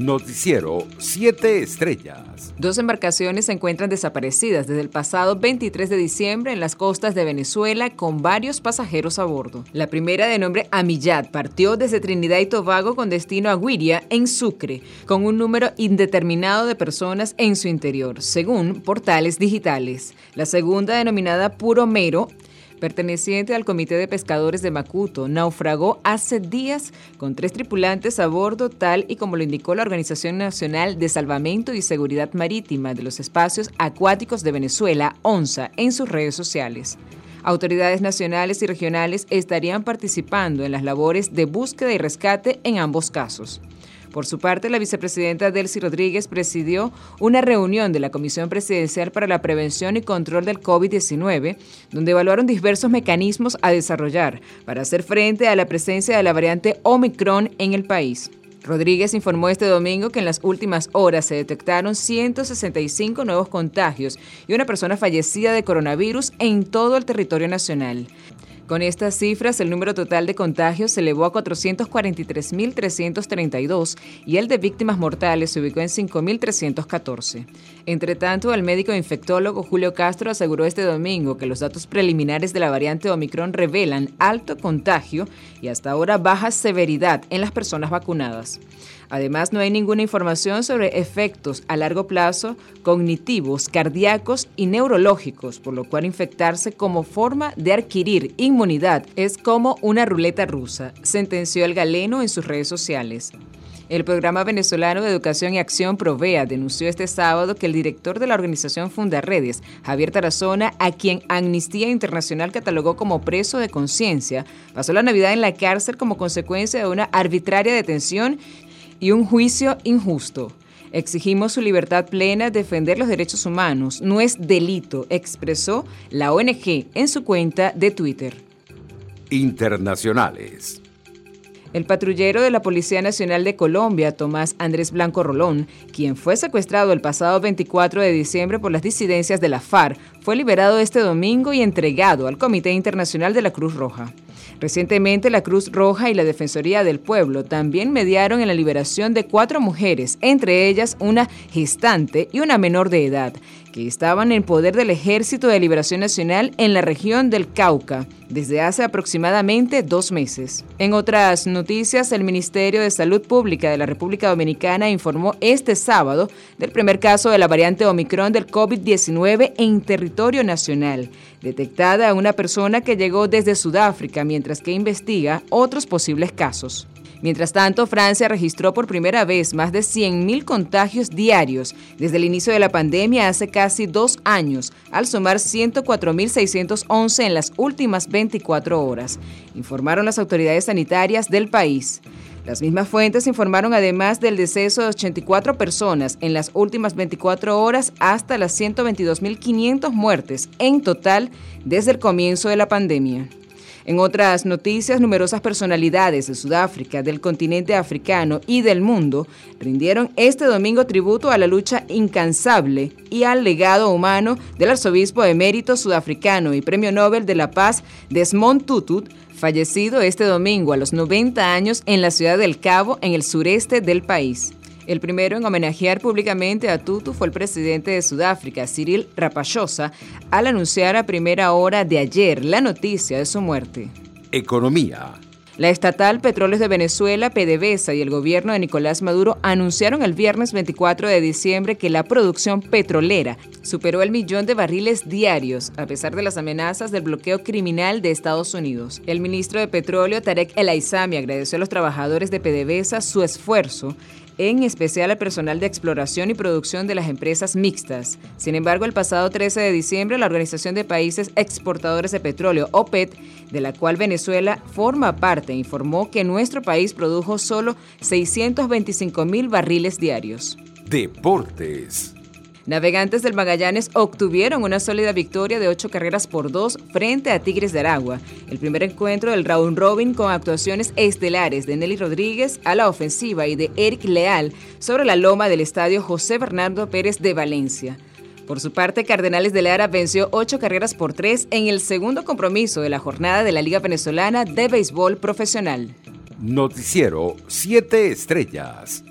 Noticiero 7 Estrellas. Dos embarcaciones se encuentran desaparecidas desde el pasado 23 de diciembre en las costas de Venezuela con varios pasajeros a bordo. La primera, de nombre Amillad, partió desde Trinidad y Tobago con destino a Guiria, en Sucre, con un número indeterminado de personas en su interior, según portales digitales. La segunda, denominada Puro Mero, perteneciente al Comité de Pescadores de Macuto, naufragó hace días con tres tripulantes a bordo, tal y como lo indicó la Organización Nacional de Salvamento y Seguridad Marítima de los Espacios Acuáticos de Venezuela, ONSA, en sus redes sociales. Autoridades nacionales y regionales estarían participando en las labores de búsqueda y rescate en ambos casos. Por su parte, la vicepresidenta Delcy Rodríguez presidió una reunión de la Comisión Presidencial para la Prevención y Control del COVID-19, donde evaluaron diversos mecanismos a desarrollar para hacer frente a la presencia de la variante Omicron en el país. Rodríguez informó este domingo que en las últimas horas se detectaron 165 nuevos contagios y una persona fallecida de coronavirus en todo el territorio nacional. Con estas cifras, el número total de contagios se elevó a 443.332 y el de víctimas mortales se ubicó en 5.314. Entre tanto, el médico infectólogo Julio Castro aseguró este domingo que los datos preliminares de la variante Omicron revelan alto contagio y hasta ahora baja severidad en las personas vacunadas. Además, no hay ninguna información sobre efectos a largo plazo cognitivos, cardíacos y neurológicos, por lo cual infectarse como forma de adquirir inmunidad es como una ruleta rusa, sentenció el galeno en sus redes sociales. El Programa Venezolano de Educación y Acción Provea denunció este sábado que el director de la organización Fundaredes, Javier Tarazona, a quien Amnistía Internacional catalogó como preso de conciencia, pasó la Navidad en la cárcel como consecuencia de una arbitraria detención y un juicio injusto. Exigimos su libertad plena, defender los derechos humanos. No es delito, expresó la ONG en su cuenta de Twitter. Internacionales. El patrullero de la Policía Nacional de Colombia, Tomás Andrés Blanco Rolón, quien fue secuestrado el pasado 24 de diciembre por las disidencias de la FARC, fue liberado este domingo y entregado al Comité Internacional de la Cruz Roja. Recientemente, la Cruz Roja y la Defensoría del Pueblo también mediaron en la liberación de cuatro mujeres, entre ellas una gestante y una menor de edad, que estaban en poder del Ejército de Liberación Nacional en la región del Cauca desde hace aproximadamente dos meses. En otras noticias, el Ministerio de Salud Pública de la República Dominicana informó este sábado del primer caso de la variante Omicron del COVID-19 en territorio nacional, detectada a una persona que llegó desde Sudáfrica mientras que investiga otros posibles casos. Mientras tanto, Francia registró por primera vez más de 100.000 contagios diarios desde el inicio de la pandemia hace casi dos años, al sumar 104.611 en las últimas 24 horas, informaron las autoridades sanitarias del país. Las mismas fuentes informaron además del deceso de 84 personas en las últimas 24 horas hasta las 122.500 muertes en total desde el comienzo de la pandemia. En otras noticias, numerosas personalidades de Sudáfrica, del continente africano y del mundo rindieron este domingo tributo a la lucha incansable y al legado humano del arzobispo emérito sudafricano y premio Nobel de la Paz Desmond Tutu, fallecido este domingo a los 90 años en la ciudad del Cabo, en el sureste del país. El primero en homenajear públicamente a Tutu fue el presidente de Sudáfrica, Cyril Ramaphosa, al anunciar a primera hora de ayer la noticia de su muerte. Economía. La estatal Petróleos de Venezuela, PDVSA, y el gobierno de Nicolás Maduro anunciaron el viernes 24 de diciembre que la producción petrolera superó el millón de barriles diarios, a pesar de las amenazas del bloqueo criminal de Estados Unidos. El ministro de Petróleo, Tarek El Aizami, agradeció a los trabajadores de PDVSA su esfuerzo en especial al personal de exploración y producción de las empresas mixtas. Sin embargo, el pasado 13 de diciembre, la Organización de Países Exportadores de Petróleo, OPET, de la cual Venezuela forma parte, informó que nuestro país produjo solo 625 mil barriles diarios. Deportes. Navegantes del Magallanes obtuvieron una sólida victoria de ocho carreras por dos frente a Tigres de Aragua. El primer encuentro del round robin con actuaciones estelares de Nelly Rodríguez a la ofensiva y de Eric Leal sobre la loma del estadio José Bernardo Pérez de Valencia. Por su parte, Cardenales de Lara venció ocho carreras por tres en el segundo compromiso de la jornada de la Liga Venezolana de Béisbol Profesional. Noticiero 7 Estrellas.